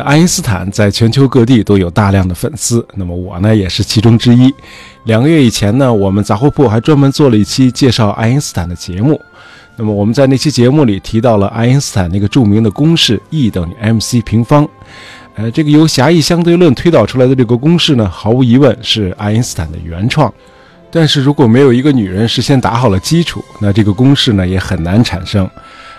爱因斯坦在全球各地都有大量的粉丝，那么我呢也是其中之一。两个月以前呢，我们杂货铺还专门做了一期介绍爱因斯坦的节目。那么我们在那期节目里提到了爱因斯坦那个著名的公式 E 等于 mc 平方。呃，这个由狭义相对论推导出来的这个公式呢，毫无疑问是爱因斯坦的原创。但是如果没有一个女人事先打好了基础，那这个公式呢也很难产生。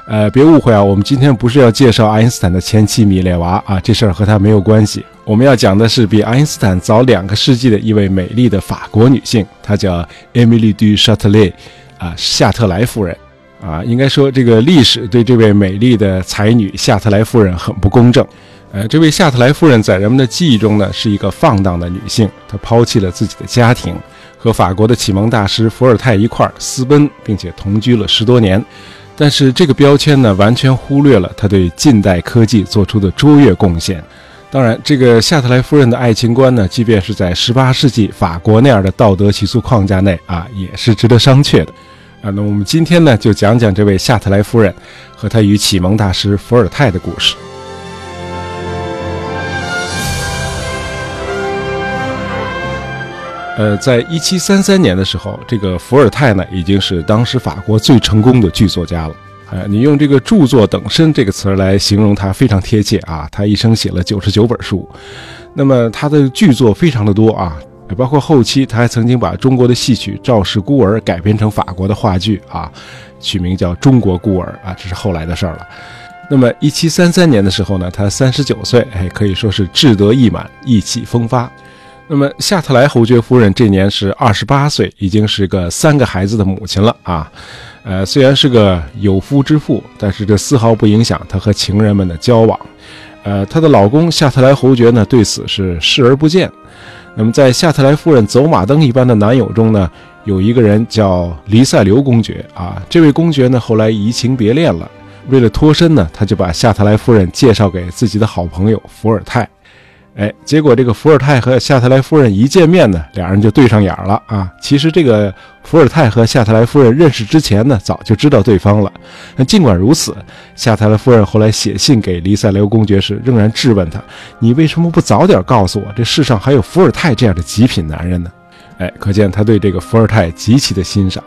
呃，别误会啊，我们今天不是要介绍爱因斯坦的前妻米列娃啊，这事儿和他没有关系。我们要讲的是比爱因斯坦早两个世纪的一位美丽的法国女性，她叫 Emily du Châtelet，啊，夏特莱夫人。啊，应该说这个历史对这位美丽的才女夏特莱夫人很不公正。呃，这位夏特莱夫人在人们的记忆中呢，是一个放荡的女性，她抛弃了自己的家庭，和法国的启蒙大师伏尔泰一块儿私奔，并且同居了十多年。但是这个标签呢，完全忽略了他对近代科技做出的卓越贡献。当然，这个夏特莱夫人的爱情观呢，即便是在18世纪法国那样的道德习俗框架内啊，也是值得商榷的。啊，那我们今天呢，就讲讲这位夏特莱夫人和她与启蒙大师伏尔泰的故事。呃，在一七三三年的时候，这个伏尔泰呢已经是当时法国最成功的剧作家了。呃，你用这个“著作等身”这个词来形容他非常贴切啊。他一生写了九十九本书，那么他的剧作非常的多啊，包括后期他还曾经把中国的戏曲《赵氏孤儿》改编成法国的话剧啊，取名叫《中国孤儿》啊，这是后来的事儿了。那么一七三三年的时候呢，他三十九岁，哎，可以说是志得意满，意气风发。那么夏特莱侯爵夫人这年是二十八岁，已经是个三个孩子的母亲了啊。呃，虽然是个有夫之妇，但是这丝毫不影响她和情人们的交往。呃，她的老公夏特莱侯爵呢，对此是视而不见。那么在夏特莱夫人走马灯一般的男友中呢，有一个人叫黎塞留公爵啊。这位公爵呢，后来移情别恋了，为了脱身呢，他就把夏特莱夫人介绍给自己的好朋友伏尔泰。哎，结果这个伏尔泰和夏特莱夫人一见面呢，俩人就对上眼了啊！其实这个伏尔泰和夏特莱夫人认识之前呢，早就知道对方了。那尽管如此，夏特莱夫人后来写信给黎塞留公爵时，仍然质问他：“你为什么不早点告诉我，这世上还有伏尔泰这样的极品男人呢？”哎，可见他对这个伏尔泰极其的欣赏。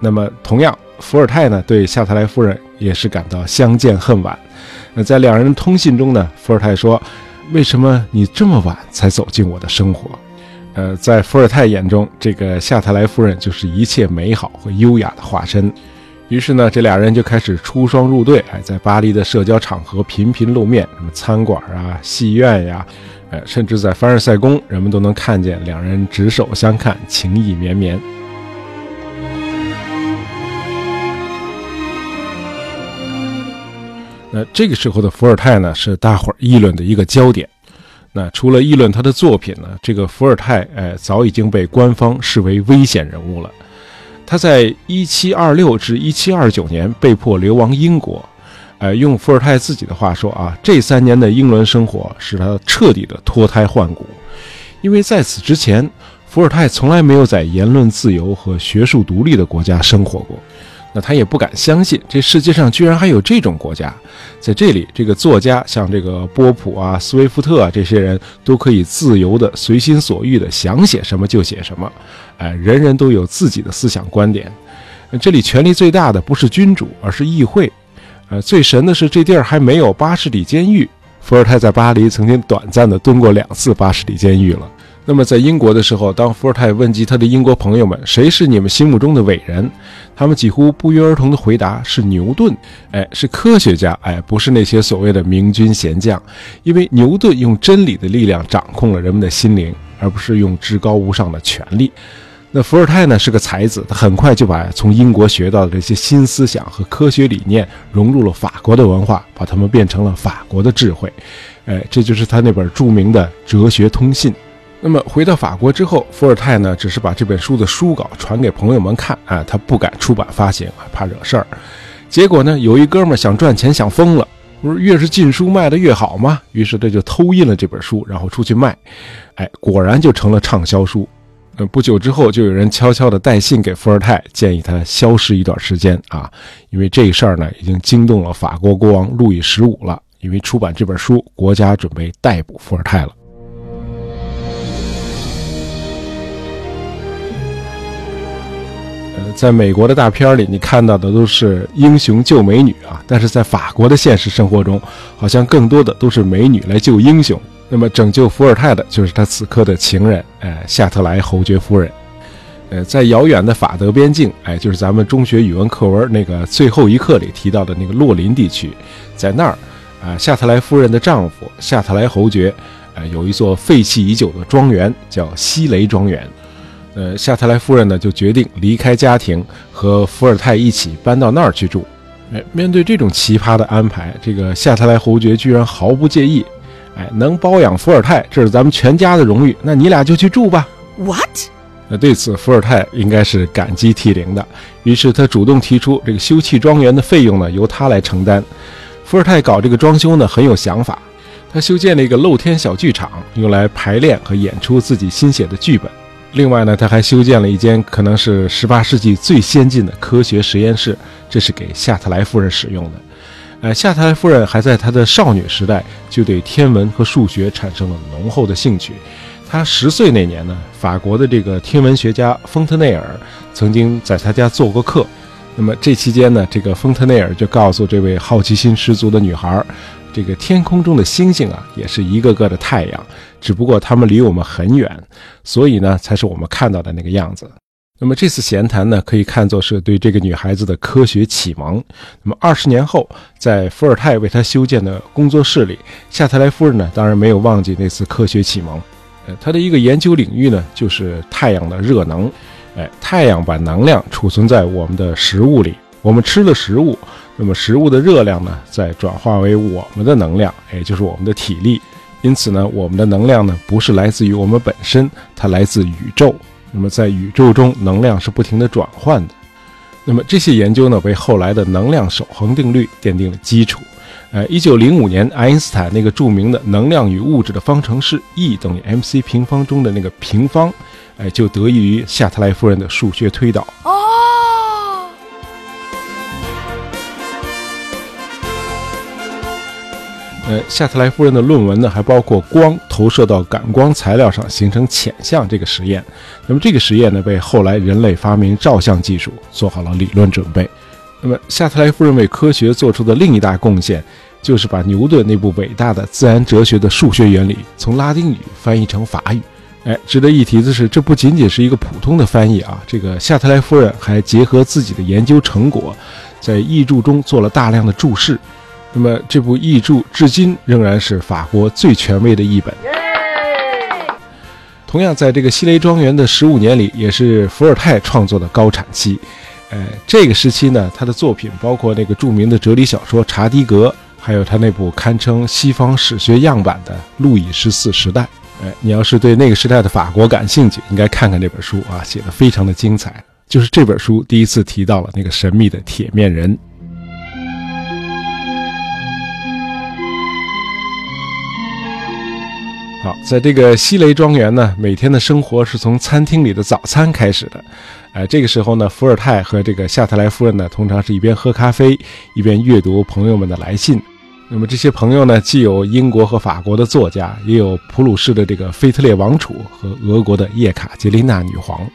那么，同样，伏尔泰呢，对夏特莱夫人也是感到相见恨晚。那在两人通信中呢，伏尔泰说。为什么你这么晚才走进我的生活？呃，在伏尔泰眼中，这个夏特莱夫人就是一切美好和优雅的化身。于是呢，这俩人就开始出双入对，哎，在巴黎的社交场合频频露面，什么餐馆啊、戏院呀，呃，甚至在凡尔赛宫，人们都能看见两人执手相看，情意绵绵。那这个时候的伏尔泰呢，是大伙儿议论的一个焦点。那除了议论他的作品呢，这个伏尔泰，哎，早已经被官方视为危险人物了。他在1726至1729年被迫流亡英国，哎，用伏尔泰自己的话说啊，这三年的英伦生活使他彻底的脱胎换骨，因为在此之前，伏尔泰从来没有在言论自由和学术独立的国家生活过。那他也不敢相信，这世界上居然还有这种国家，在这里，这个作家像这个波普啊、斯威夫特啊这些人都可以自由的、随心所欲的想写什么就写什么，哎，人人都有自己的思想观点。这里权力最大的不是君主，而是议会。呃，最神的是这地儿还没有巴士底监狱。伏尔泰在巴黎曾经短暂的蹲过两次巴士底监狱了。那么在英国的时候，当伏尔泰问及他的英国朋友们谁是你们心目中的伟人，他们几乎不约而同的回答是牛顿，哎，是科学家，哎，不是那些所谓的明君贤将，因为牛顿用真理的力量掌控了人们的心灵，而不是用至高无上的权力。那伏尔泰呢是个才子，他很快就把从英国学到的这些新思想和科学理念融入了法国的文化，把它们变成了法国的智慧，哎，这就是他那本著名的《哲学通信》。那么回到法国之后，伏尔泰呢，只是把这本书的书稿传给朋友们看啊，他不敢出版发行，怕惹事儿。结果呢，有一哥们想赚钱想疯了，不是越是禁书卖的越好吗？于是他就偷印了这本书，然后出去卖，哎，果然就成了畅销书。呃，不久之后，就有人悄悄地带信给伏尔泰，建议他消失一段时间啊，因为这事儿呢，已经惊动了法国国王路易十五了。因为出版这本书，国家准备逮捕伏尔泰了。呃，在美国的大片里，你看到的都是英雄救美女啊，但是在法国的现实生活中，好像更多的都是美女来救英雄。那么拯救伏尔泰的就是他此刻的情人，哎，夏特莱侯爵夫人。呃，在遥远的法德边境，哎，就是咱们中学语文课文那个最后一课里提到的那个洛林地区，在那儿，啊，夏特莱夫人的丈夫夏特莱侯爵，呃，有一座废弃已久的庄园，叫西雷庄园。呃，夏特莱夫人呢，就决定离开家庭，和伏尔泰一起搬到那儿去住。哎，面对这种奇葩的安排，这个夏特莱侯爵居然毫不介意。哎，能包养伏尔泰，这是咱们全家的荣誉。那你俩就去住吧。What？那对此，伏尔泰应该是感激涕零的。于是他主动提出，这个修葺庄园的费用呢，由他来承担。伏尔泰搞这个装修呢，很有想法。他修建了一个露天小剧场，用来排练和演出自己新写的剧本。另外呢，他还修建了一间可能是十八世纪最先进的科学实验室，这是给夏特莱夫人使用的。呃，夏特莱夫人还在她的少女时代就对天文和数学产生了浓厚的兴趣。她十岁那年呢，法国的这个天文学家丰特内尔曾经在她家做过客。那么这期间呢，这个丰特内尔就告诉这位好奇心十足的女孩，这个天空中的星星啊，也是一个个的太阳，只不过它们离我们很远，所以呢，才是我们看到的那个样子。那么这次闲谈呢，可以看作是对这个女孩子的科学启蒙。那么二十年后，在伏尔泰为她修建的工作室里，夏特莱夫人呢，当然没有忘记那次科学启蒙。呃，她的一个研究领域呢，就是太阳的热能。哎，太阳把能量储存在我们的食物里，我们吃了食物，那么食物的热量呢，再转化为我们的能量，也就是我们的体力。因此呢，我们的能量呢，不是来自于我们本身，它来自宇宙。那么，在宇宙中，能量是不停的转换的。那么这些研究呢，为后来的能量守恒定律奠定了基础。呃，一九零五年，爱因斯坦那个著名的能量与物质的方程式 E 等于 mc 平方中的那个平方，哎，就得益于夏特莱夫人的数学推导。呃，夏特莱夫人的论文呢，还包括光投射到感光材料上形成浅像这个实验。那么这个实验呢，为后来人类发明照相技术做好了理论准备。那么夏特莱夫人为科学做出的另一大贡献，就是把牛顿那部伟大的自然哲学的数学原理从拉丁语翻译成法语。哎，值得一提的是，这不仅仅是一个普通的翻译啊，这个夏特莱夫人还结合自己的研究成果，在译著中做了大量的注释。那么这部译著至今仍然是法国最权威的译本。同样，在这个西雷庄园的十五年里，也是伏尔泰创作的高产期。呃，这个时期呢，他的作品包括那个著名的哲理小说《查迪格》，还有他那部堪称西方史学样板的《路易十四时代》。哎，你要是对那个时代的法国感兴趣，应该看看这本书啊，写的非常的精彩。就是这本书第一次提到了那个神秘的铁面人。好，在这个西雷庄园呢，每天的生活是从餐厅里的早餐开始的。哎，这个时候呢，伏尔泰和这个夏特莱夫人呢，通常是一边喝咖啡，一边阅读朋友们的来信。那么这些朋友呢，既有英国和法国的作家，也有普鲁士的这个腓特烈王储和俄国的叶卡捷琳娜女皇。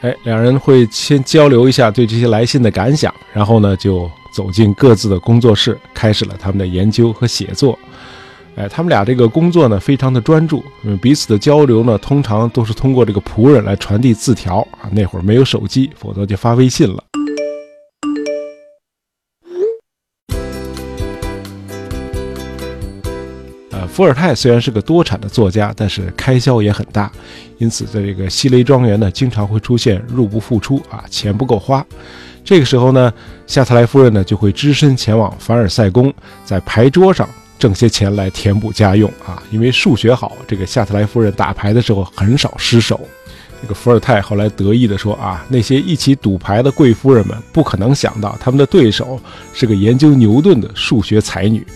哎，两人会先交流一下对这些来信的感想，然后呢，就走进各自的工作室，开始了他们的研究和写作。哎，他们俩这个工作呢，非常的专注，嗯，彼此的交流呢，通常都是通过这个仆人来传递字条啊。那会儿没有手机，否则就发微信了。呃，伏尔泰虽然是个多产的作家，但是开销也很大，因此在这个西雷庄园呢，经常会出现入不敷出啊，钱不够花。这个时候呢，夏特莱夫人呢就会只身前往凡尔赛宫，在牌桌上。挣些钱来填补家用啊，因为数学好，这个夏特莱夫人打牌的时候很少失手。这个伏尔泰后来得意地说啊，那些一起赌牌的贵夫人们不可能想到他们的对手是个研究牛顿的数学才女。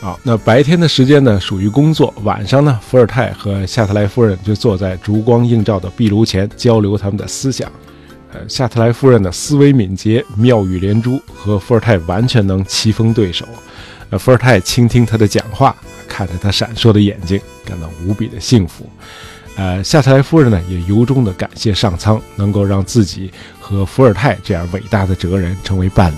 啊，那白天的时间呢属于工作，晚上呢，伏尔泰和夏特莱夫人就坐在烛光映照的壁炉前交流他们的思想。呃，夏特莱夫人的思维敏捷、妙语连珠，和伏尔泰完全能棋逢对手。呃，伏尔泰倾听他的讲话，看着他闪烁的眼睛，感到无比的幸福。呃，夏特莱夫人呢，也由衷的感谢上苍，能够让自己和伏尔泰这样伟大的哲人成为伴侣。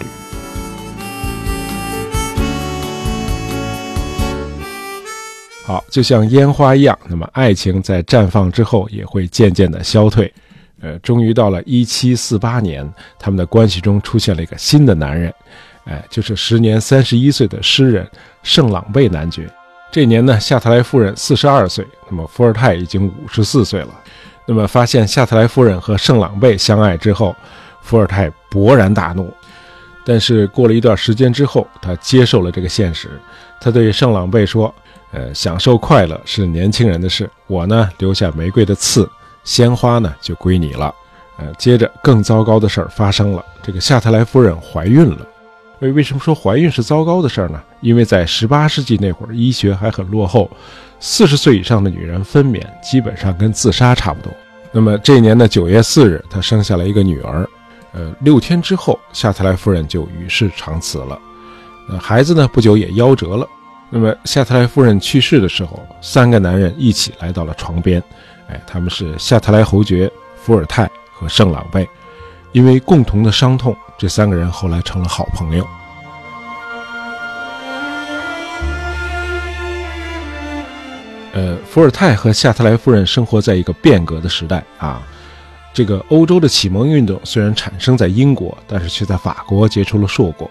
好，就像烟花一样，那么爱情在绽放之后也会渐渐的消退。呃，终于到了一七四八年，他们的关系中出现了一个新的男人，哎，就是时年三十一岁的诗人圣朗贝男爵。这年呢，夏特莱夫人四十二岁，那么伏尔泰已经五十四岁了。那么发现夏特莱夫人和圣朗贝相爱之后，伏尔泰勃然大怒。但是过了一段时间之后，他接受了这个现实。他对圣朗贝说：“呃，享受快乐是年轻人的事，我呢留下玫瑰的刺，鲜花呢就归你了。”呃，接着更糟糕的事儿发生了，这个夏特莱夫人怀孕了。为为什么说怀孕是糟糕的事儿呢？因为在十八世纪那会儿，医学还很落后，四十岁以上的女人分娩基本上跟自杀差不多。那么这一年的九月四日，她生下了一个女儿。呃，六天之后，夏特莱夫人就与世长辞了。呃，孩子呢，不久也夭折了。那么夏特莱夫人去世的时候，三个男人一起来到了床边。哎，他们是夏特莱侯爵、伏尔泰和圣朗贝。因为共同的伤痛，这三个人后来成了好朋友。呃，伏尔泰和夏特莱夫人生活在一个变革的时代啊。这个欧洲的启蒙运动虽然产生在英国，但是却在法国结出了硕果。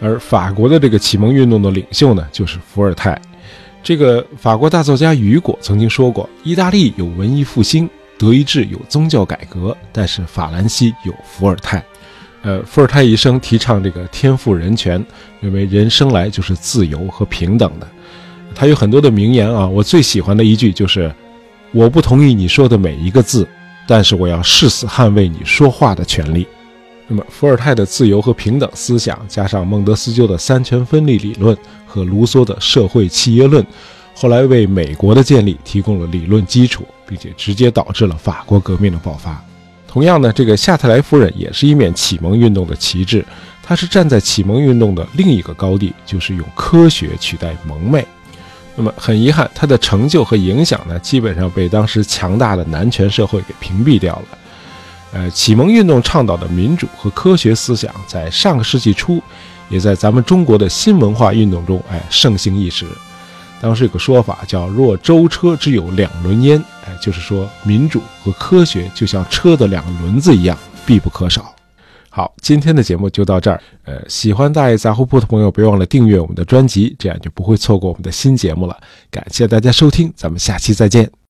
而法国的这个启蒙运动的领袖呢，就是伏尔泰。这个法国大作家雨果曾经说过：“意大利有文艺复兴。”德意志有宗教改革，但是法兰西有伏尔泰。呃，伏尔泰一生提倡这个天赋人权，认为人生来就是自由和平等的。他有很多的名言啊，我最喜欢的一句就是：“我不同意你说的每一个字，但是我要誓死捍卫你说话的权利。”那么，伏尔泰的自由和平等思想，加上孟德斯鸠的三权分立理论和卢梭的社会契约论。后来为美国的建立提供了理论基础，并且直接导致了法国革命的爆发。同样呢，这个夏特莱夫人也是一面启蒙运动的旗帜，她是站在启蒙运动的另一个高地，就是用科学取代蒙昧。那么很遗憾，她的成就和影响呢，基本上被当时强大的男权社会给屏蔽掉了。呃，启蒙运动倡导的民主和科学思想，在上个世纪初，也在咱们中国的新文化运动中，哎，盛行一时。当时有个说法叫“若舟车之有两轮焉”，哎，就是说民主和科学就像车的两个轮子一样必不可少。好，今天的节目就到这儿。呃，喜欢大爷杂货铺的朋友，别忘了订阅我们的专辑，这样就不会错过我们的新节目了。感谢大家收听，咱们下期再见。